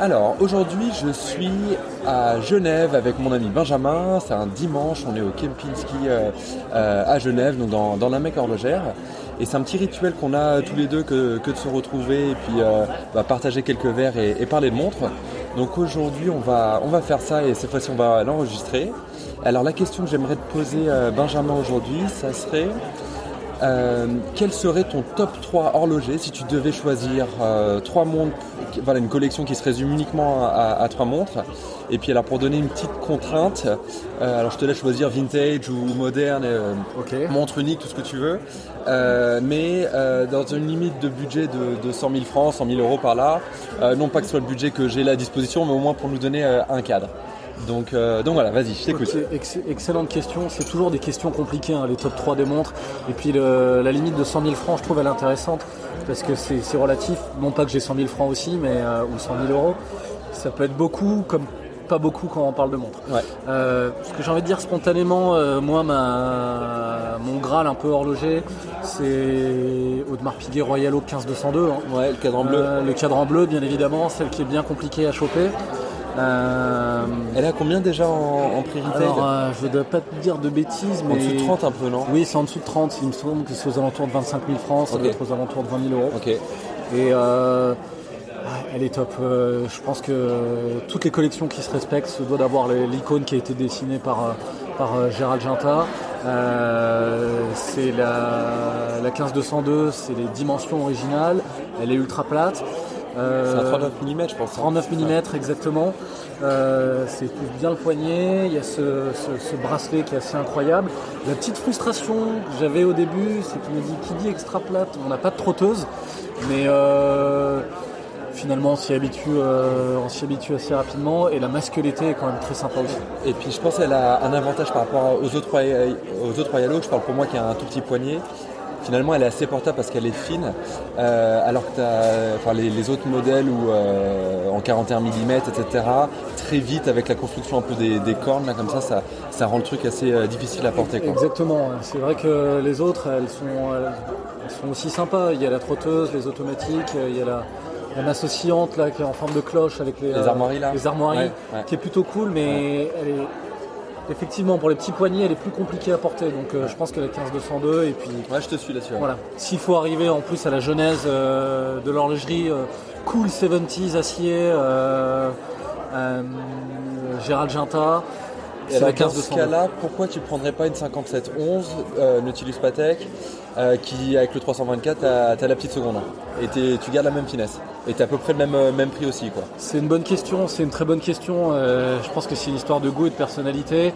Alors aujourd'hui je suis à Genève avec mon ami Benjamin, c'est un dimanche, on est au Kempinski euh, euh, à Genève, donc dans, la Mecque horlogère. Et c'est un petit rituel qu'on a tous les deux que, de se retrouver et puis euh, bah, partager quelques verres et, parler de montres. Donc aujourd'hui on va, on va faire ça et cette fois-ci on va l'enregistrer. Alors la question que j'aimerais te poser Benjamin aujourd'hui, ça serait euh, quel serait ton top 3 horloger si tu devais choisir euh, trois montres, voilà une collection qui se résume uniquement à, trois montres. Et puis alors pour donner une petite contrainte, euh, alors je te laisse choisir vintage ou moderne, montre unique, tout ce que tu veux, mais dans une limite de budget de, de, 100 000 francs, 100 000 euros par là, non pas que ce soit le budget que j'ai là à disposition, mais au moins pour nous donner un cadre. Donc, euh, donc voilà, vas-y, je t'écoute. excellente question. C'est toujours des questions compliquées, hein, les top 3 des montres. Et puis la limite de 100 000 francs, je trouve elle intéressante parce que c'est relatif. Non pas que j'ai 100 000 francs aussi, mais euh, ou 100 000 euros. Ça peut être beaucoup, comme pas beaucoup quand on parle de montres. Euh, ce que j'ai envie de dire spontanément, moi, ma, mon Graal un peu horloger, c'est Audemars Piguet Royal Oak 15202. Hein. Ouais, le cadran bleu. le cadran bleu, bien évidemment, celle qui est bien compliquée à choper. Euh, Elle a combien déjà en, prix retail Alors, euh, je ne dois pas te dire de bêtises, mais. En dessous de 30 un peu, non Oui, c'est en dessous de 30. Il me semble que c'est aux alentours de 25 000 francs, ça doit être aux alentours de 20 000 euros. Et euh, elle est top. je pense que toutes les collections qui se respectent se doivent d'avoir l'icône qui a été dessinée par, par Gérald Ginta. c'est la, la 15202, c'est les dimensions originales. Elle est ultra plate. Euh, c'est un 39 mm, je pense. 39 mm, exactement. Euh, c'est bien le poignet. Il y a ce, bracelet qui est assez incroyable. La petite frustration que j'avais au début, c'est qu'il me dit qui dit extra plate, on n'a pas de trotteuse. Mais euh, finalement, on s'y habitue, on s'y habitue assez rapidement. Et la masculinité est quand même très sympa aussi. Et puis je pense qu'elle a un avantage par rapport aux autres, aux autres Royalo. Je parle pour moi qui a un tout petit poignet finalement elle est assez portable parce qu'elle est fine, euh, alors que enfin, les, autres modèles où, euh, en 41 mm, etc., très vite avec la construction un peu des, cornes, là, comme ça, ça, ça, rend le truc assez euh, difficile à porter. Exactement, c'est vrai que les autres, elles sont, sont aussi sympas. Il y a la trotteuse, les automatiques, il y a la, la associante là qui est en forme de cloche avec les, armoiries là. Les armoiries, qui est plutôt cool, mais elle est Effectivement, pour les petits poignets, elle est plus compliquée à porter. Donc euh, je pense qu'elle est 15-202. Et puis, ouais, je te suis là-dessus. Voilà. S'il faut arriver en plus à la genèse euh, de l'horlogerie, euh, cool 70s acier, Gérald Ginta. C'est la 15 dans ce cas-là, pourquoi tu prendrais pas une 5711 Nautilus Patek qui, avec le 324, t'as la petite seconde et tu gardes la même finesse et t'es à peu près le même, même prix aussi quoi. C'est une bonne question, c'est une très bonne question. je pense que c'est une histoire de goût et de personnalité.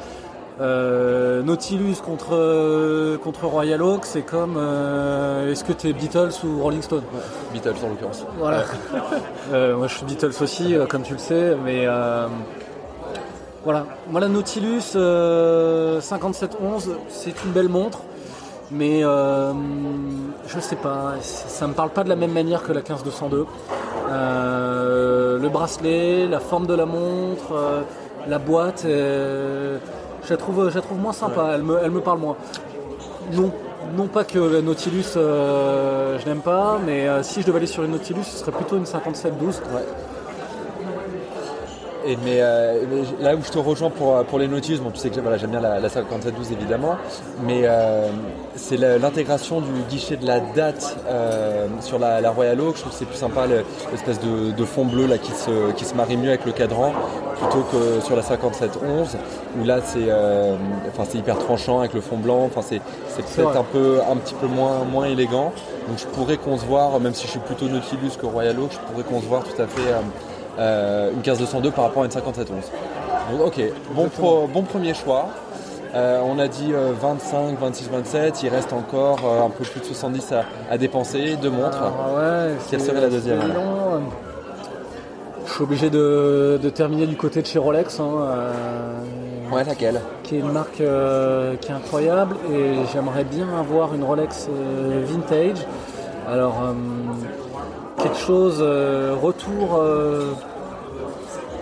Nautilus contre, contre Royal Oak, c'est comme est-ce que tu es Beatles ou Rolling Stone? Beatles en l'occurrence. Voilà. moi je suis Beatles aussi, comme tu le sais, mais voilà. Moi la Nautilus 5711, c'est une belle montre. Mais euh, je sais pas, ça me parle pas de la même manière que la 15202. Euh, le bracelet, la forme de la montre, euh, la boîte, je la, trouve, je trouve moins sympa, elle, me, elle me parle moins. Non, non pas que la Nautilus je n'aime pas, mais si je devais aller sur une Nautilus, ce serait plutôt une 5712. Ouais. Euh, mais, là où je te rejoins pour, pour les Nautilus, bon, tu sais que voilà, j'aime bien la, la 5712 évidemment, mais euh, c'est l'intégration du guichet de la date euh, sur la, Royal Oak. Je trouve que c'est plus sympa l'espèce de, fond bleu là, qui, se, qui se marie mieux avec le cadran plutôt que sur la 5711 où là c'est enfin, hyper tranchant avec le fond blanc. Enfin, c'est peut-être un, peu, un petit peu moins, moins élégant. Donc je pourrais concevoir, même si je suis plutôt Nautilus que Royal Oak, je pourrais concevoir tout à fait euh, une 15-202 par rapport à une 5711. Donc ok, bon, bon premier choix. Euh, on a dit 25, 26, 27. Il reste encore euh, un peu plus de 70 à, dépenser. Deux montres. Ah Quelle serait la deuxième Je suis obligé de, terminer du côté de chez Rolex. Hein, Ouais, laquelle? qui est une marque qui est incroyable et j'aimerais bien avoir une Rolex vintage. Alors quelque chose euh, retour euh,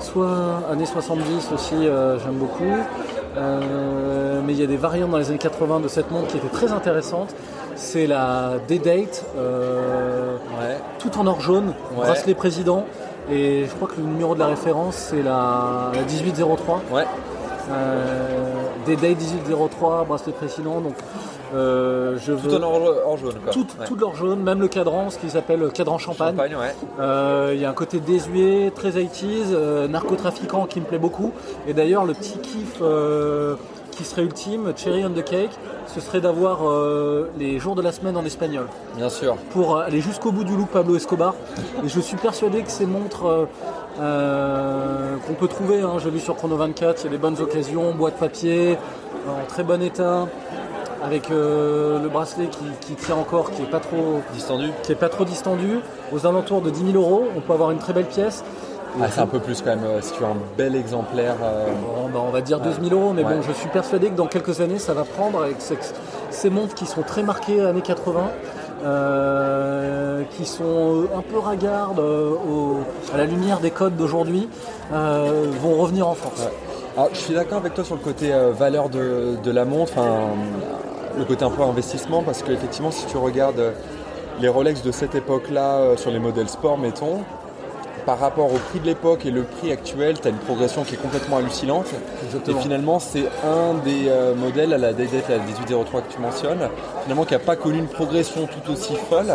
soit années 70 aussi euh, j'aime beaucoup. Mais il y a des variantes dans les années 80 de cette montre qui étaient très intéressantes. C'est la D-Date, Ouais. tout en or jaune, Ouais. bracelet président. Et je crois que le numéro de la référence c'est la, la 1803. Ouais. Day 1803, bracelet précédent, donc euh, je Tout veux en or, or jaune, quoi. tout, Ouais. tout leur jaune, même le cadran, ce qu'ils appellent cadran champagne. Ouais. Euh, Il y a un côté désuet, très 80s, euh, narcotrafiquant qui me plaît beaucoup. Et d'ailleurs, le petit kiff euh, qui serait ultime, cherry on the cake, ce serait d'avoir les jours de la semaine en espagnol Bien sûr. pour aller jusqu'au bout du look Pablo Escobar. Et je suis persuadé que ces montres qu'on peut trouver, hein, j'ai vu sur Chrono 24, il y a des bonnes occasions, boîte papier, en très bon état, avec euh, le bracelet qui, qui tient encore, qui est pas trop Distendu qui est pas trop distendu, aux alentours de 10 000 euros, on peut avoir une très belle pièce. Ah, c'est un peu plus quand même. euh, Si tu as un bel exemplaire. euh, Bon, bah, on va dire 12 000 euros, mais Ouais. bon, je suis persuadé que dans quelques années, ça va prendre avec ces, ces montres qui sont très marquées années 80, euh, qui sont un peu ragardes au- à la lumière des codes d'aujourd'hui, vont revenir en force. Ouais. Alors, je suis d'accord avec toi sur le côté valeur de, de la montre, enfin, le côté un peu investissement, parce qu'effectivement, si tu regardes euh, les Rolex de cette époque-là, euh, sur les modèles sport, mettons, par rapport au prix de l'époque et le prix actuel, tu as une progression qui est complètement hallucinante. Exactement. Et finalement, c'est un des euh, modèles à la DDT, la 1803 que tu mentionnes, finalement qui n'a pas connu une progression tout aussi folle,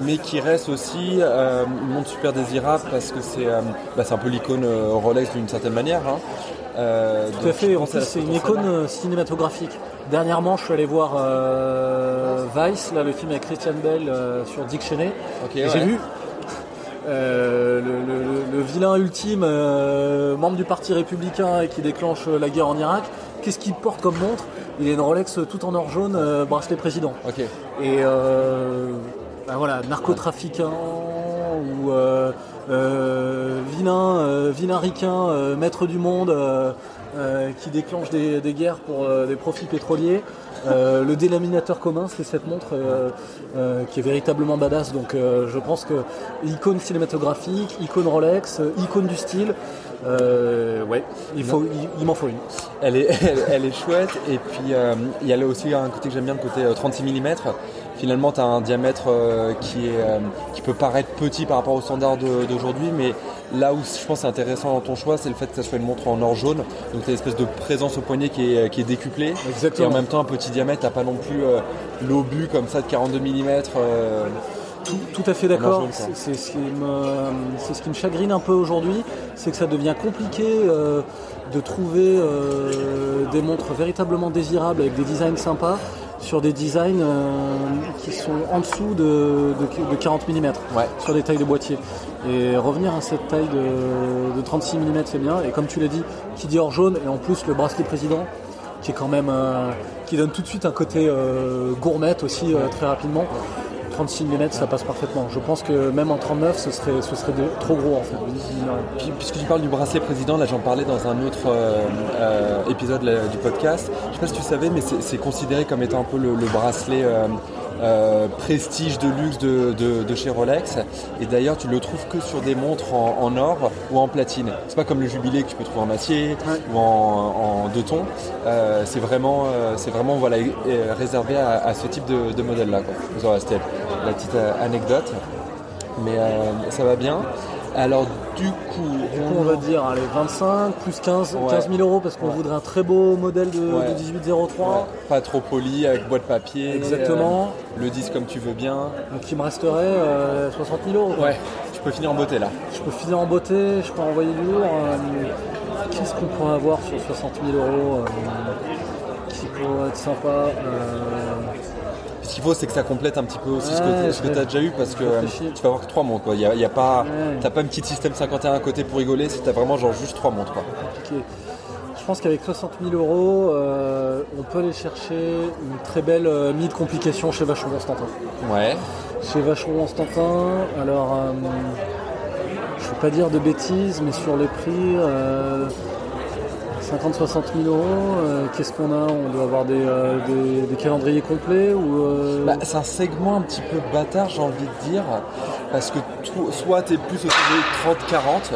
mais qui reste aussi euh, une montre super désirable parce que c'est euh, bah, un peu l'icône Rolex d'une certaine manière. hein. Euh, Tout à fait, en plus c'est une icône euh, cinématographique. Dernièrement, je suis allé voir euh, Vice, là, le film avec Christian Bell euh, sur Dick Cheney. Ouais. J'ai vu euh, le, le- le- le vilain ultime, membre du parti républicain et qui déclenche la guerre en Irak. Qu'est-ce qu'il porte comme montre? Il a une Rolex tout en or jaune, bracelet président. Et euh, ben voilà, narcotrafiquant ou euh, euh, vilain, euh, vilain ricain, maître du monde qui déclenche des, guerres pour des profits pétroliers. Le délaminateur commun, c'est cette montre qui est véritablement badass. Donc je pense que icône cinématographique, icône Rolex, icône du style. ouais, il, faut, il, m'en faut une. Elle est, elle, elle est chouette et puis il y a là aussi un côté que j'aime bien, le côté euh, 36 mm. Finalement, tu as un diamètre euh, qui, est, euh, qui peut paraître petit par rapport aux standards d'aujourd'hui, mais là où je pense c'est intéressant dans ton choix, c'est le fait que ça soit une montre en or jaune. Donc tu as une espèce de présence au poignet qui est, qui est décuplée. Exactement. Et en même temps, un petit diamètre, t'as pas non plus euh, l'obus comme ça de 42 mm. euh, Tout, tout à fait d'accord. C'est ce, qui me- ce qui me chagrine un peu aujourd'hui, c'est que ça devient compliqué euh, de trouver euh, des montres véritablement désirables avec des designs sympas sur des designs euh, qui sont en dessous de, de- de 40 mm Ouais. sur des tailles de boîtier. Et revenir à cette taille de, de 36 mm c'est bien. Et comme tu l'as dit, qui dit or jaune et en plus le bracelet président qui est quand même euh, qui donne tout de suite un côté euh, gourmet aussi euh, très rapidement. 36 mm ça passe parfaitement. Je pense que même en 39 ce serait, ce serait trop gros en fait. Puis, puisque tu parles du bracelet président, là j'en parlais dans un autre euh, euh, épisode du podcast. Je sais pas si tu savais, mais c'est considéré comme étant un peu le, le bracelet euh, prestige de luxe de, de- de chez Rolex. Et d'ailleurs, tu le trouves que sur des montres en, en or ou en platine. C'est pas comme le jubilé que tu peux trouver en acier Ouais. ou en, en deux tons. Euh, c'est vraiment, euh, c'est vraiment voilà, réservé à, à ce type de, de modèle-là. Voilà, C'était la petite anecdote. Mais ça va bien. Alors du coup, Du coup, on va dire allez, 25 plus 15, Ouais. 15 000 euros parce qu'on Ouais. voudrait un très beau modèle de, Ouais. de 1803. Ouais, pas trop poli avec boîte papier. Exactement. euh, le disque comme tu veux bien. Donc il me resterait euh, 60 000 euros. quoi. Ouais, tu peux finir en beauté là. Je peux filer en beauté, je peux envoyer du lourd. euh, Qu'est-ce qu'on pourrait avoir sur 60 000 euros euh, qui pourrait être sympa euh, Ce qu'il faut, c'est que ça complète un petit peu aussi ce Ouais, que, ce que je tu as déjà eu parce que euh, tu vas avoir que trois montres. Il y a, y a pas, Ouais. t'as pas une petite système 51 à côté pour rigoler. Si t'as vraiment genre juste trois montres quoi. Je pense qu'avec 60 000 euros, euh, on peut aller chercher une très belle euh, mid complication chez Vacheron Constantin. Ouais. Chez Vacheron Constantin, alors euh, je ne veux pas dire de bêtises, mais sur les prix, 50-60 000 euros, euh, qu'est-ce qu'on a? On doit avoir des, euh, des- des calendriers complets ou euh, Bah, c'est un segment un petit peu bâtard, j'ai envie de dire, parce que tout- soit tu es plus au des 30-40,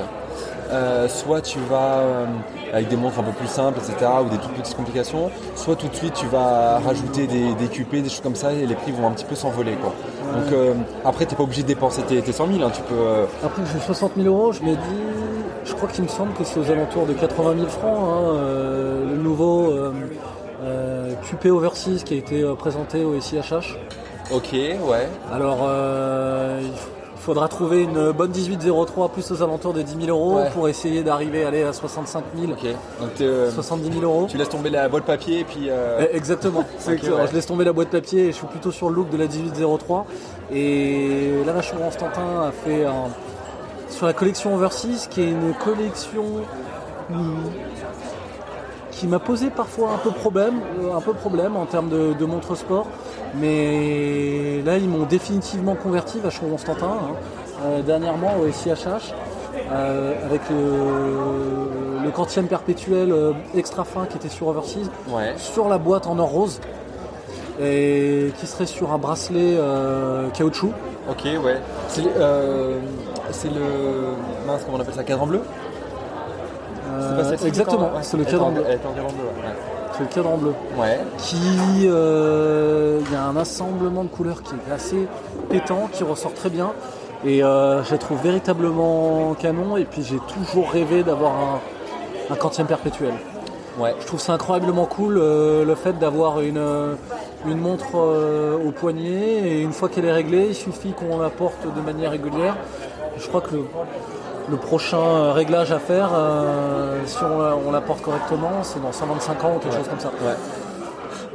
euh, soit tu vas euh, avec des montres un peu plus simples, etc., ou des toutes petites complications, soit tout de suite tu vas rajouter des, des QP, des choses comme ça, et les prix vont un petit peu s'envoler. quoi. Donc après, tu pas obligé de dépenser tes, tes 100 000, hein, tu peux... Après j'ai 60 000 euros, je me dis, je crois qu'il me semble que c'est aux alentours de 80 000 francs, hein, euh, le nouveau euh, euh, QP Overseas qui a été euh, présenté au SIHH. ok, ouais. Alors, euh, il faudra trouver une bonne 1803 plus aux alentours des 10 000 euros Ouais. pour essayer d'arriver aller à 65 000, Ok. Donc t'es, euh, 70 000 euros. tu laisses tomber la boîte papier et puis... euh, Eh, Exactement. Ouais. Je laisse tomber la boîte papier et je suis plutôt sur le look de la 1803. Et là, Constantin a fait un- sur la collection Overseas, qui est une collection hum, qui m'a posé parfois un peu problème, euh, un peu problème en termes de, de montres sport. Mais là, ils m'ont définitivement converti, Vachon Constantin, hein, euh, dernièrement au SIHH. euh, avec le, le quantième perpétuel euh, extra fin qui était sur Overseas Ouais. sur la boîte en or rose et qui serait sur un bracelet caoutchouc. Ok, ouais. C'est le. Mince, comment on appelle ça Cadran bleu Euh, pas exactement, ouais. c'est le cadran bleu. Elle est en cadran bleu, ouais. C'est le cadran bleu. Ouais. Qui, euh, il y a un assemblement de couleurs qui est assez pétant, qui ressort très bien. Et euh, je la trouve véritablement canon. Et puis j'ai toujours rêvé d'avoir un, un quantième perpétuel. Ouais. Je trouve ça incroyablement cool euh, le fait d'avoir une, euh, une montre euh, au poignet et une fois qu'elle est réglée, il suffit qu'on la porte de manière régulière. Je crois que le, le prochain euh, réglage à faire, euh, si on la, on la porte correctement, c'est dans 125 ans ou quelque chose comme ça. Ouais.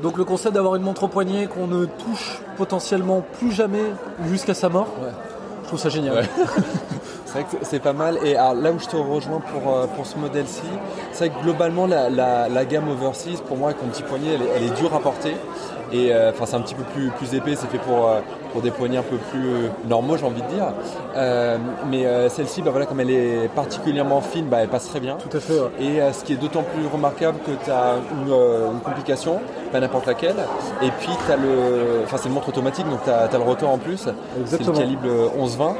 Donc le concept d'avoir une montre au poignet qu'on ne touche potentiellement plus jamais jusqu'à sa mort, Ouais. je trouve ça génial. C'est vrai que c'est pas mal. Et alors, là où je te rejoins pour, euh, pour ce modèle-ci, c'est vrai que globalement, la, la- la gamme Overseas, pour moi, avec mon petit poignet, elle est, elle est dure à porter. Et euh, enfin, c'est un petit peu plus, plus épais, c'est fait pour, euh, pour des poignets un peu plus normaux, j'ai envie de dire. Mais celle-ci, bah, voilà, comme elle est particulièrement fine, bah, elle passe très bien. Tout à fait. ouais. Et ce qui est d'autant plus remarquable que tu as une, une complication, pas n'importe laquelle, et puis tu as le. Enfin, c'est une montre automatique, donc tu as, le rotor en plus. C'est le Exactement. calibre 11-20.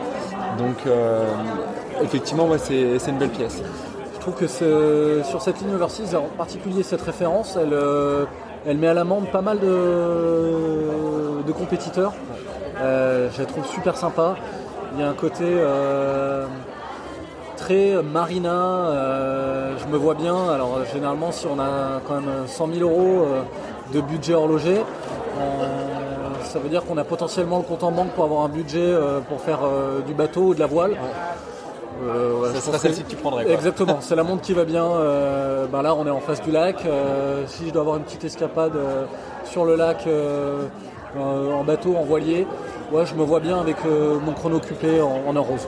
Donc, euh, effectivement, c'est une belle pièce. Je trouve que sur cette ligne Overseas, en particulier cette référence, elle, euh, elle met à l'amende pas mal de, compétiteurs. Euh, je la trouve super sympa. Il y a un côté très marina. je me vois bien. Alors généralement, si on a quand même 100 000 euros de budget horloger, ça veut dire qu'on a potentiellement le compte en banque pour avoir un budget euh, pour faire euh, du bateau ou de la voile. Euh, voilà, Ça serait celle-ci que tu prendrais. Quoi. Exactement, c'est la montre qui va bien. euh, ben là, on est en face du lac. euh, si je dois avoir une petite escapade sur le lac en bateau, en voilier, ouais, je me vois bien avec mon chrono occupé en, en or rose.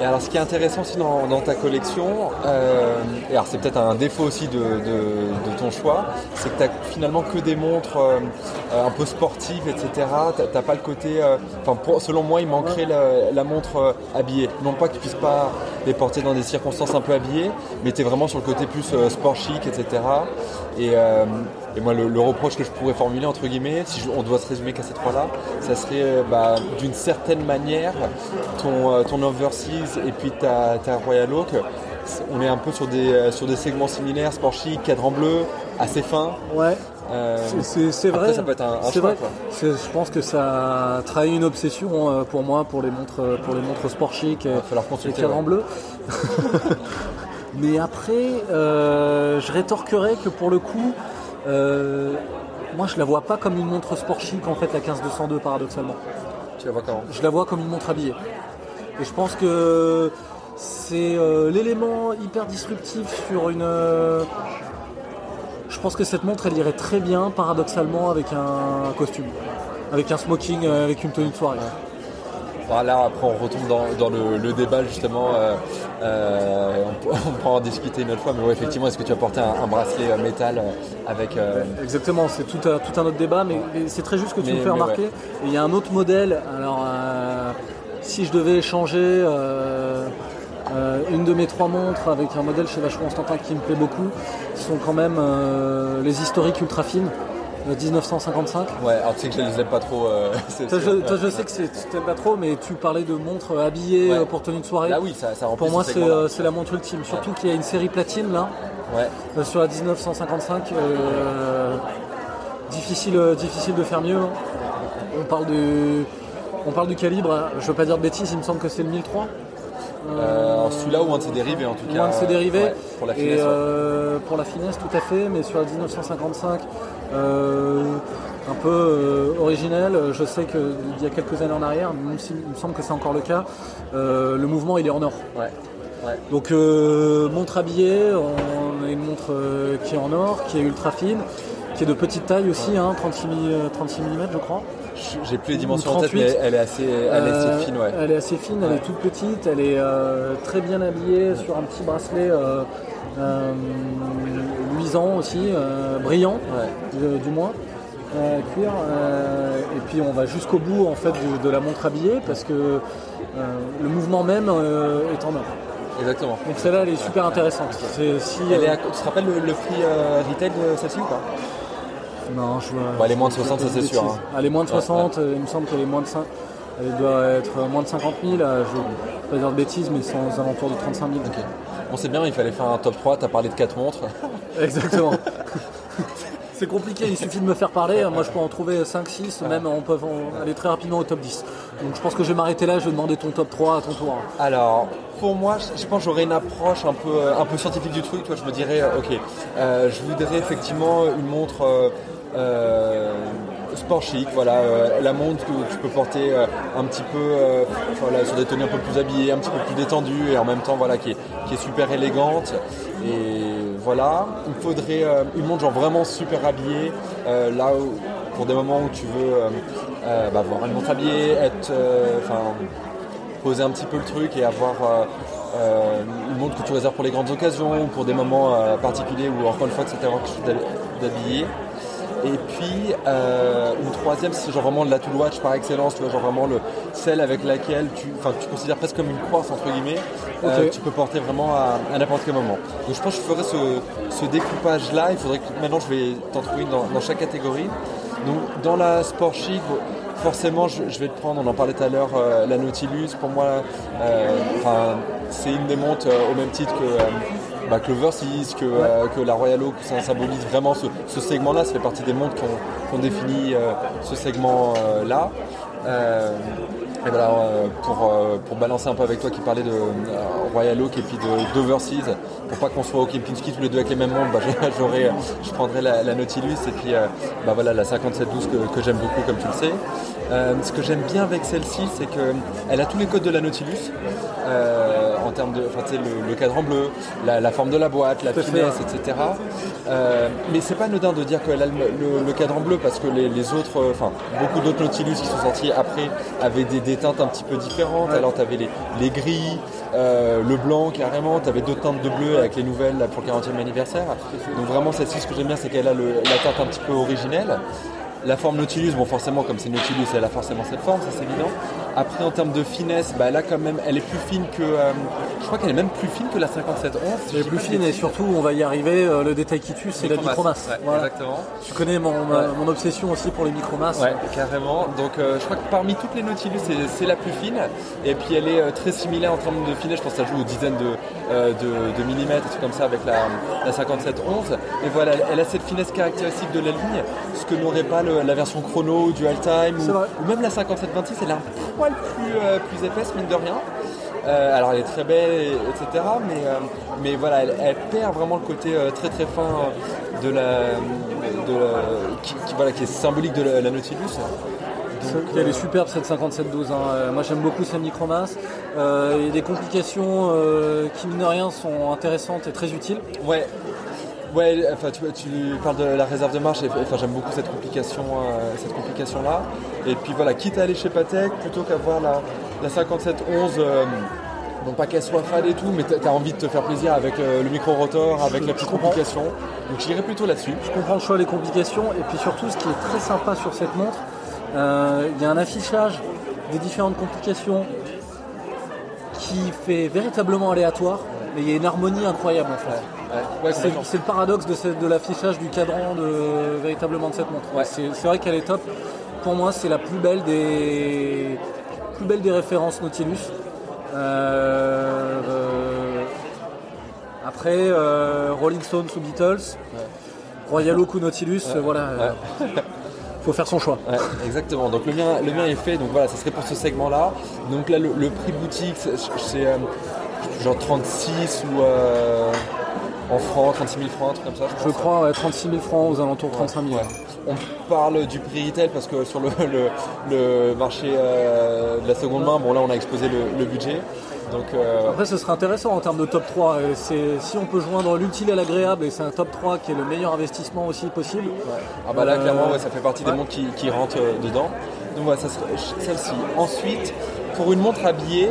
Et alors, ce qui est intéressant aussi dans, ta collection, euh, et alors c'est peut-être un défaut aussi de, ton choix, c'est que tu finalement que des montres euh, un peu sportives, etc. T'as pas le côté. euh, Enfin, selon moi, il manquerait la, montre habillée. Non pas que tu puisses pas les porter dans des circonstances un peu habillées, mais tu es vraiment sur le côté plus sport chic, etc. Et, et moi, le, le reproche que je pourrais formuler, entre guillemets, si je- on doit se résumer qu'à ces trois-là, ça serait euh, bah, d'une certaine manière ton, euh, ton Overseas et puis ta, ta Royal Oak. On est un peu sur des, euh, sur des segments similaires, sport chic, cadran bleu, assez fin. Ouais, c'est- vrai. ça peut être un, un choix. vrai. quoi. Je pense que ça a trahi une obsession pour moi pour les montres, pour les montres sport chic. Falloir les cadrans ouais. bleus. Mais après, je rétorquerai que pour le coup, euh, moi je la vois pas comme une montre sport chic en fait la 15202 paradoxalement. Tu la vois comment? Je la vois comme une montre habillée. Et je pense que c'est euh, l'élément hyper disruptif sur une. euh, je pense que cette montre elle irait très bien paradoxalement avec un costume, avec un smoking, avec une tenue de soirée. Voilà, après on retombe dans, dans le, le débat justement, euh, euh, on, peut- on pourra en discuter une autre fois, mais ouais, effectivement, est-ce que tu as porté un, un bracelet euh, métal avec... Exactement, c'est tout, un- tout un autre débat, mais, mais c'est très juste que tu Mais- me fais remarquer. ouais. Il y a un autre modèle. Alors, si je devais échanger euh, Euh, une de mes trois montres avec un modèle chez Vacheron Constantin qui me plaît beaucoup sont quand même euh, les historiques ultra fines. 1955. Ouais, alors tu sais que je les aime pas trop. toi, je, sais que tu t'aimes pas trop, mais tu parlais de montres habillées pour tenue de soirée. Là, oui, ça, ça Pour moi, c'est la montre ultime. Surtout qu'il y a une série platine là. Ouais. sur la 1955. difficile, difficile de faire mieux. Hein. On parle du, on parle du calibre. Je veux pas dire de bêtises, il me semble que c'est le 1003. Euh, celui-là ou un de ses dérivés en tout cas. Un de ses dérivés. pour la finesse. Euh, pour la finesse, tout à fait, mais sur la 1955, euh, un peu originel. Je sais qu'il y a quelques années en arrière, il me semble que c'est encore le cas, le mouvement il est en or. Donc montre habillée, on a une montre qui est en or, qui est ultra fine, qui est de petite taille aussi, 36, 36 mm je crois. J'ai plus les dimensions en tête, mais elle est assez, elle est assez euh, fine. Ouais. Elle est assez fine, elle est toute petite, elle est euh, très bien habillée sur un petit bracelet euh, luisant aussi, brillant, du moins. cuir et puis on va jusqu'au bout en fait de, la montre habillée parce que le mouvement même est en or. Exactement. Donc celle-là elle est super intéressante. Si, elle est tu te rappelles le, prix retail de celle-ci ou pas? Non, je vois. Bah, elle est moins de 60, ça c'est sûr. Hein. Elle est moins de 60, il me semble qu'elle est moins de 5. Elle doit être moins de 50 000, je ne vais pas dire de bêtises, mais c'est aux alentours de 35 000. On sait bien, il fallait faire un top 3, tu as parlé de 4 montres. Exactement. c'est compliqué, il suffit de me faire parler, moi je peux en trouver 5, 6, même on peut aller très rapidement au top 10. Donc je pense que je vais m'arrêter là, je vais demander ton top 3 à ton tour. Alors, pour moi, je pense que j'aurais une approche un peu, un peu scientifique du truc. Toi, je me dirais, ok, euh, je voudrais effectivement une montre euh, euh, sport chic, voilà, euh, la montre que tu peux porter euh, un petit peu sur des tenues un peu plus habillées, un petit peu plus détendues et en même temps voilà qui est, super élégante. Voilà, il faudrait une montre vraiment super habillée, là pour des moments où tu veux bah, avoir une montre habillée, poser un petit peu le truc et avoir une montre que tu réserves pour les grandes occasions ou pour des moments particuliers où encore une fois quelque chose d'habillé. Et puis euh, une troisième, c'est genre vraiment la tool watch par excellence, tu vois, genre vraiment le, celle avec laquelle tu, enfin, tu considères presque comme une croix entre guillemets, euh, tu peux porter vraiment à, n'importe quel moment. Donc je pense que je ferais ce, découpage là, il faudrait que maintenant je vais t'en trouver une dans, chaque catégorie. Donc dans la sport chic, forcément je, vais te prendre, on en parlait tout à l'heure, euh, la Nautilus, pour moi, c'est une des montres au même titre que bah, le Versys, que, euh, que la Royal Oak, ça symbolise vraiment ce, segment-là. Ça fait partie des montres qui ont, défini euh, ce segment-là. Euh, et voilà, pour, pour, balancer un peu avec toi qui parlait de Royal Oak et puis de d'Overseas, pour pas qu'on soit au Kempinski tous les deux avec les mêmes montres, bah, je prendrais la, Nautilus et puis bah, voilà, la 5712 que, que j'aime beaucoup comme tu le sais. ce que j'aime bien avec celle-ci, c'est qu'elle a tous les codes de la Nautilus en termes de, enfin, le, le, cadran bleu, la, forme de la boîte, la finesse, etc. Euh, mais c'est pas anodin de dire qu'elle a le, cadran bleu parce que les, autres, euh, enfin, beaucoup d'autres Nautilus qui sont sortis après avaient des, teintes un petit peu différentes. Alors tu avais les, gris, euh, le blanc carrément, tu avais d'autres teintes de bleu avec les nouvelles pour le 40e anniversaire. Donc vraiment celle-ci ce que j'aime bien c'est qu'elle a la teinte un petit peu originelle. La forme Nautilus, bon forcément comme c'est Nautilus, elle a forcément cette forme, ça c'est évident. Après en termes de finesse, bah, là quand même, elle est plus fine que. Euh, je crois qu'elle est même plus fine que la 5711. elle est plus fine et surtout, on va y arriver. Euh, le détail qui tue, c'est la micromasse. Exactement. Tu connais mon, obsession aussi pour les micromasses. Ouais, carrément. Donc euh, je crois que parmi toutes les Nautilus, c'est la plus fine. Et puis elle est très similaire en termes de finesse. Je pense que ça joue aux dizaines de, millimètres, et tout comme ça avec la, la 5711. Et voilà, elle a cette finesse caractéristique de la ligne, ce que n'aurait pas la version chrono du all time ou, même la 5726. Elle a poil plus, euh, plus épaisse, mine de rien. Euh, alors elle est très belle, etc. Mais, euh, mais voilà, elle, perd vraiment le côté très très fin de la, qui, voilà, qui est symbolique de la, Nautilus. elle est superbe cette 5712. Hein. Moi j'aime beaucoup sa micromasse. il y a des complications qui mine de rien sont intéressantes et très utiles. Ouais, Ouais, enfin, tu, parles de la réserve de marche, et, enfin, j'aime beaucoup cette complication, euh, cette complication là. Et puis voilà, quitte à aller chez Patek plutôt qu'avoir la, la 5711, euh, non pas qu'elle soit fade et tout, mais tu as envie de te faire plaisir avec euh, le micro-rotor, avec la petite complication. Donc j'irai plutôt là-dessus. Je comprends le choix des complications, et puis surtout ce qui est très sympa sur cette montre, il y a un affichage des différentes complications qui fait véritablement aléatoire, mais il y a une harmonie incroyable en fait. Ouais, ouais, C'est le paradoxe de, cette- de l'affichage du cadran de, véritablement de cette montre. Ouais. C'est c'est vrai qu'elle est top. Pour moi, c'est la plus belle des plus belle des références Nautilus. Euh, euh, après, euh, Rolling Stones ou Beatles, Royal Oak ou Nautilus, voilà. faut faire son choix. Ouais, exactement. Donc le mien, le mien est fait. Donc voilà, ça serait pour ce segment-là. Donc là, le, le prix boutique, c'est c'est, genre 36 ou euh, en francs, 36 000 francs, un truc comme ça. Je crois ouais, 36 000 francs aux alentours de 35 000. Ouais. On parle du prix retail parce que sur le, le- le marché euh, de la seconde main, bon là on a exposé le, le budget. Donc euh, Après, ce serait intéressant en termes de top 3. Euh, c'est- Si on peut joindre l'utile à l'agréable, et c'est un top 3 qui est le meilleur investissement aussi possible. ah bah là Euh, clairement ouais, ça fait partie ouais. des montres qui, qui rentrent euh, dedans. Donc voilà, ça serait celle-ci. Ensuite, pour une montre habillée,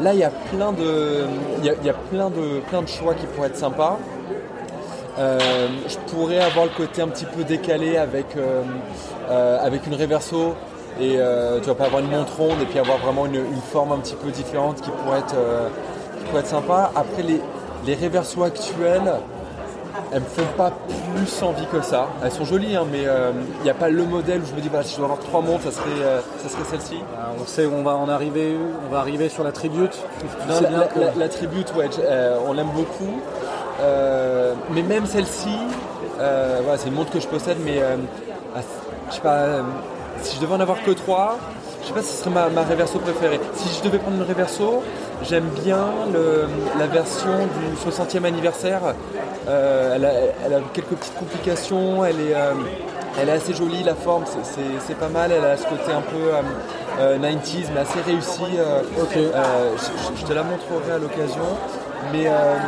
là il y a plein de, il y a, plein de, plein de choix qui pourraient être sympas. Euh, je pourrais avoir le côté un petit peu décalé avec, euh, euh, avec une reverso et tu vas pas avoir une montre ronde et puis avoir vraiment une, forme un petit peu différente qui pourrait être, qui pourrait être sympa. Après les, les reversos actuelles, elles me font pas plus envie que ça. Elles sont jolies hein, mais il n'y a pas le modèle où je me dis voilà, si je dois avoir trois montres, ça serait, euh, ça serait celle-ci. Euh, on sait on va en arriver, on va arriver sur la tribute. Non, la, bien la- que- la- la tribute, ouais, euh, on l'aime beaucoup. Euh, mais même celle-ci, euh, voilà, c'est une montre que je possède, mais euh, ah, je sais pas, euh, si je devais en avoir que trois, je sais pas si ce serait ma, ma reverso préférée. Si je devais prendre une reverso, j'aime bien le- la version du 60e anniversaire. Euh, elle, a, elle a quelques petites complications, elle est, euh, elle est assez jolie, la forme, c'est- pas mal, elle a ce côté un peu euh, euh, 90s, mais assez réussi. je, te la montrerai à l'occasion. Mais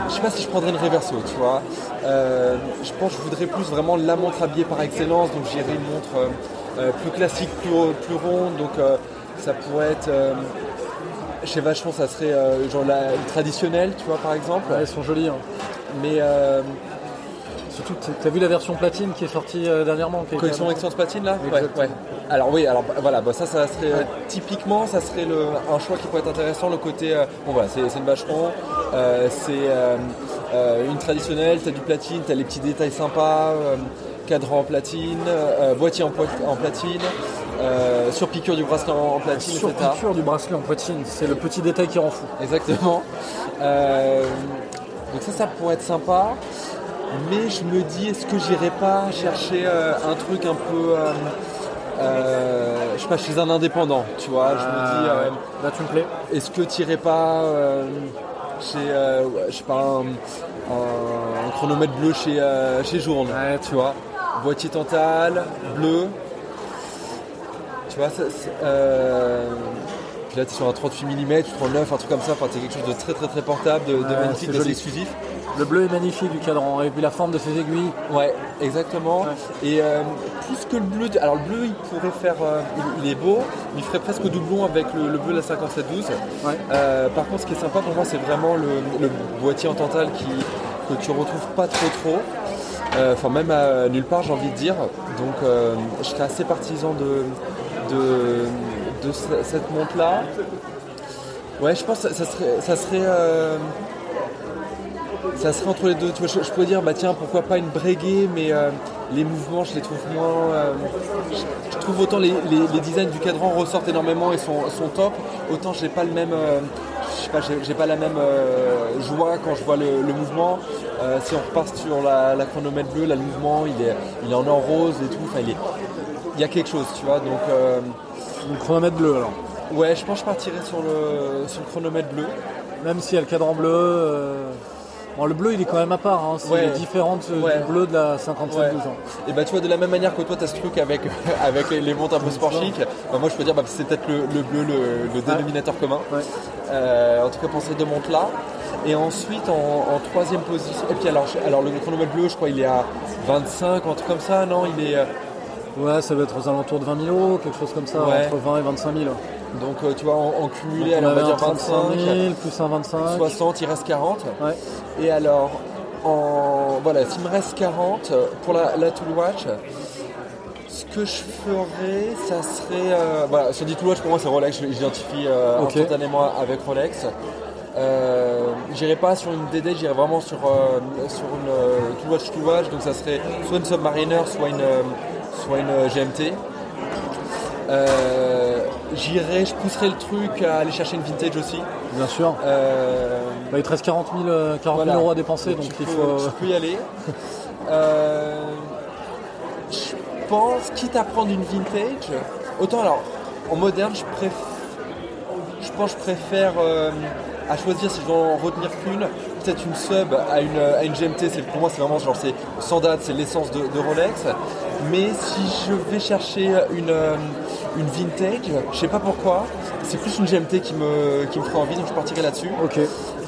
je sais pas si je prendrais une reverso, tu vois. Je pense que je voudrais plus vraiment la montre habillée par excellence, donc j'irais une montre plus classique, plus, plus ronde, donc ça pourrait être. Chez Vachon, ça serait euh, genre la traditionnelle, tu vois, par exemple. Ouais, elles sont jolies. hein. Mais euh, Surtout, t'as- vu la version platine qui est sortie euh, dernièrement qui collection annoncée Excellence Platine là? Exactement. Alors oui, alors voilà, bah, ça, ça serait euh, typiquement, ça serait le, un choix qui pourrait être intéressant. Le côté, bon voilà, c'est une vacheron, c'est une traditionnelle, t'as du platine, t'as les petits détails sympas, cadran en platine, euh, boîtier en platine, euh, surpiqûre du bracelet en, platine, etc. Surpiqûre du bracelet en poitrine, c'est le petit détail qui rend fou. Exactement. Euh, donc ça, ça pourrait être sympa. Mais je me dis, est-ce que j'irai pas chercher euh, un truc un peu, euh, je sais pas, chez un indépendant, tu vois Je me dis, euh, Là, tu me plais. est-ce que tu irais pas euh, chez, ouais, je sais pas, un, un- un chronomètre bleu chez, chez Journe, Ouais, tu vois Boîtier Tantal, bleu. Tu vois, ça, c'est, euh, puis là, tu es sur un 38 mm, 39, un truc comme ça, enfin, c'est quelque chose de très très très portable, de, de Ouais, magnifique, d'assez exclusif. Le bleu est magnifique du cadran, et puis la forme de ses aiguilles. Ouais, exactement. Et euh, plus que le bleu, alors le bleu il pourrait faire, euh, il, il est beau, mais il ferait presque doublon avec le, le bleu de la 5712. Ouais. Euh, par contre, ce qui est sympa pour moi, c'est vraiment le, le boîtier en tantal qui, que tu retrouves pas trop trop. Enfin, même à nulle part, j'ai envie de dire. Donc, je serais assez partisan de, de, de ce- cette montre-là. Ouais, je pense que ça serait, ça serait, euh, ça serait entre les deux. Tu vois, je, je pourrais dire, bah tiens, pourquoi pas une Breguet, mais euh, les mouvements, je les trouve moins. euh, je, trouve autant les, designs du cadran ressortent énormément et sont, sont top, autant j'ai pas le même. je sais pas, j'ai pas la même joie quand je vois le, mouvement. Si on repart sur la, la chronomètre bleue, là le mouvement il est, il est en or rose et tout. Enfin, il, est- il y a quelque chose, tu vois. Donc euh, Le chronomètre bleu alors. ouais, je pense que je partirais sur le, sur le chronomètre bleu. Même si y a le cadran bleu. euh, Bon, le bleu il est quand même à part, hein. c'est Ouais. différent Ouais. du bleu de la 57 Ouais. 12 ans. Et bah tu vois de la même manière que toi tu as ce truc avec, avec les montres un peu sport chic, bah, moi je peux dire bah, c'est peut-être le, le bleu le, le dénominateur commun. Euh, en tout cas pour ces deux montres là. Et ensuite en, en troisième position. Et puis alors, alors le chronomètre bleu je crois il est à 25 un truc comme ça, non il est. Ouais, ça va être aux alentours de 20 000 euros, quelque chose comme ça, Ouais. entre 20 et 25 000. donc euh, tu vois en, en cumulé on on va dire 35 25, 000, plus un 25. 60, il reste 40. Ouais. Et alors, en, voilà, s'il me reste 40, euh, pour la, la Tool Watch, ce que je ferais, ça serait... euh, voilà, sur dit Tool Watch, pour moi, c'est Rolex, je l'identifie euh, instantanément avec Rolex. Euh, j'irai pas sur une DD, j'irai vraiment sur, sur une Tool Watch Tool Watch, donc ça serait soit une Submariner, soit une, soit une euh, GMT. Euh, j'irai, je pousserai le truc à aller chercher une vintage aussi. Bien sûr. Euh, Bah, il te reste 40 000, euh, 40 000 Voilà. euros à dépenser, donc, il faut. tu peux y aller. Euh, je pense, quitte à prendre une vintage, autant alors en moderne, je préfère, je pense, que je préfère à choisir si je dois en retenir qu'une, peut-être une sub à une, à une GMT. Pour moi, c'est vraiment genre c'est sans date, c'est l'essence de, de Rolex. Mais si je vais chercher une euh, une vintage, je sais pas pourquoi, c'est plus une GMT qui me qui me fera envie, donc je partirai là-dessus. Ok.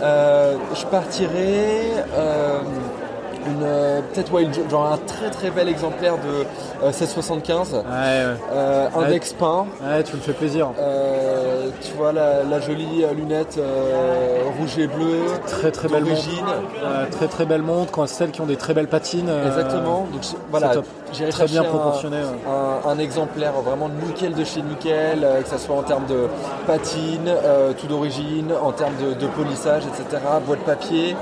Euh, je partirais euh, une euh, peut-être ouais, une- genre un très très bel exemplaire de euh, 1675 Ouais, ouais. euh, index peint Ouais, tu me fais plaisir. Euh, tu vois la, la jolie euh, lunette euh, rouge et bleu Très très belle montre. d'origine très très belle montre, quand celles qui ont des très belles patines. euh, exactement donc je- voilà c'est top. J'irai Très bien un- proportionné. un, un exemplaire vraiment nickel de chez nickel, euh, que ce soit en termes de patine, euh, tout d'origine, en termes de, de polissage, etc., boîte papier.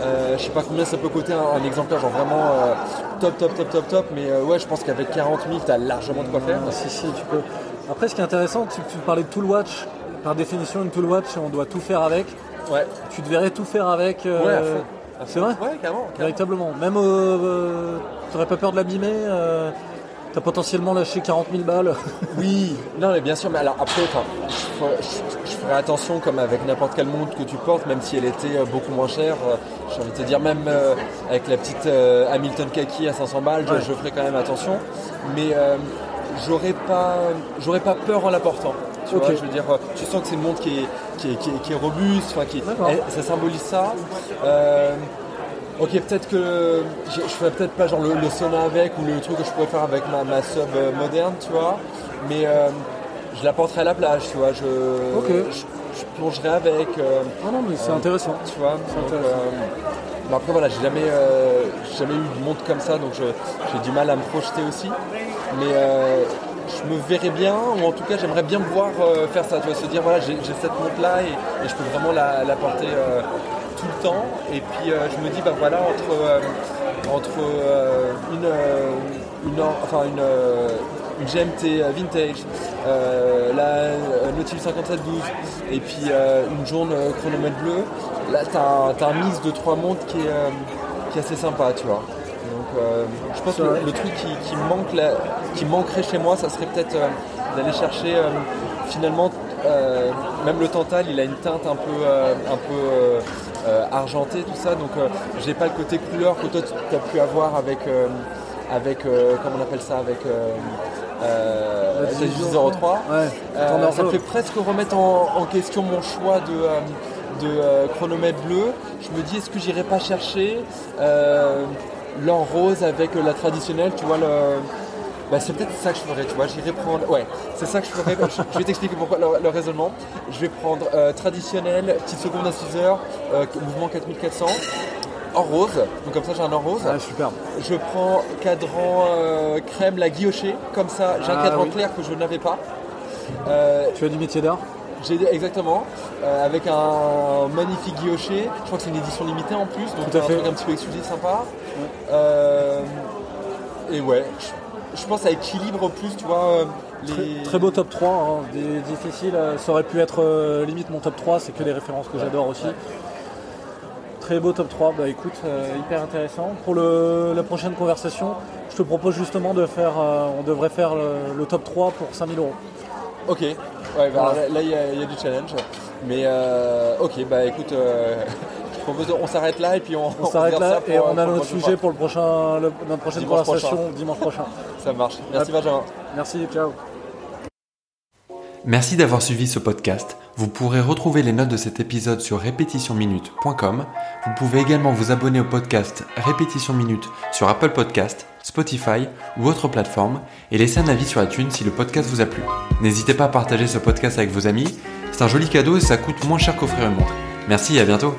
Euh, je sais pas combien ça peut coûter un, un exemplaire, genre vraiment euh, top, top, top, top, top, mais euh, ouais, je pense qu'avec 40 000, tu as largement de quoi faire. Ah, si, si, tu peux. Après, ce qui est intéressant, c'est que tu parlais de Tool Watch. Par définition, une Tool Watch, on doit tout faire avec. Ouais, Tu devrais tout faire avec. euh, Ouais, C'est vrai ouais, carrément. Véritablement. Même, euh, euh, t'aurais pas peur de l'abîmer euh, T'as potentiellement lâché 40 000 balles. Oui, non mais bien sûr, mais alors après, je, ferai- je- je ferai attention comme avec n'importe quelle montre que tu portes, même si elle était euh, beaucoup moins chère, j'ai envie de te dire, même euh, avec la petite euh, Hamilton Kaki à 500 balles, je, Ouais. je ferai quand même attention, mais j'aurais pas, j'aurais pas peur en la portant. Tu vois, je veux dire, euh, tu sens que c'est une montre qui est, qui est, qui est- qui est robuste, enfin, qui, D'accord. elle- ça symbolise ça. Euh, Ok, peut-être que je, je ferais peut-être pas genre le, le sauna avec ou le truc que je pourrais faire avec ma, ma sub euh, moderne, tu vois. Mais euh, je la porterai à la plage, tu vois. Je, je, je plongerai avec, euh, non, non, mais c'est intéressant. tu vois. Donc, intéressant. mais après voilà, j'ai jamais, jamais eu de montre comme ça, donc j'ai du mal à me projeter aussi. Mais je me verrais bien, ou en tout cas j'aimerais bien me voir euh, faire ça, tu vois, se dire voilà j'ai cette montre là et, je peux vraiment la, porter euh, tout le temps. Et puis euh, je me dis bah voilà entre euh, entre une, enfin GMT vintage, la Nautilus 5712 et puis une jaune euh, chronomètre bleu, là t'as un, un mix de trois montres qui est, qui est assez sympa, tu vois. Donc euh, je pense que le, truc qui, qui manque qui manquerait chez moi, ça serait peut-être euh, d'aller chercher euh, finalement euh, même le Tantal, il a une teinte un peu un peu argentée tout ça, donc j'ai pas le côté couleur que toi tu as pu avoir avec avec comment on appelle ça avec euh, La avec 1803. 1803. Ouais, Euh, t'en as ça me fait presque remettre en, en question mon choix de, de chronomètre bleu. Je me dis, est-ce que j'irai pas chercher l'or rose avec euh, la traditionnelle, tu vois, le... Bah, c'est peut-être ça que je ferais, tu vois, j'irai prendre... Ouais, c'est ça que je ferais, je, je vais t'expliquer pourquoi le, le raisonnement. Je vais prendre euh, traditionnel, petite seconde à 6 heures, euh, mouvement 4400, or rose, donc comme ça j'ai un or rose. Ouais, superbe. Je prends cadran euh, crème, la guillochée, comme ça j'ai un Ah, cadran oui. clair que je n'avais pas. Euh, Tu as du métier d'art? j'ai exactement euh, avec un magnifique guilloché. Je crois que c'est une édition limitée en plus, donc Tout à un fait. truc un petit peu exclusif, sympa. Euh, et ouais, je, je pense à équilibre plus, tu vois. euh, Très, les... très beau top 3, hein, des- difficile. euh, Ça aurait pu être euh, limite mon top 3, c'est que des références que j'adore aussi. Très beau top 3, bah écoute, euh, hyper intéressant. Pour le- la prochaine conversation, je te propose justement de faire, euh, on devrait faire le, le top 3 pour 5000 euros. Ok, ouais, bah, Voilà. là il y, y a du challenge. Mais euh, ok, bah écoute, euh, propose, on s'arrête là et puis on, On s'arrête regarde là ça pour- et on a notre sujet pour le prochain, le- notre prochaine Dimanche conversation prochain. dimanche prochain. Ça marche. Merci. Benjamin. Merci, ciao. Merci d'avoir suivi ce podcast. Vous pourrez retrouver les notes de cet épisode sur répétitionminute.com. Vous pouvez également vous abonner au podcast Répétition Minute sur Apple Podcast, Spotify ou autre plateforme et laisser un avis sur iTunes si le podcast vous a plu. N'hésitez pas à partager ce podcast avec vos amis. C'est un joli cadeau et ça coûte moins cher qu'offrir une montre. Merci et à bientôt.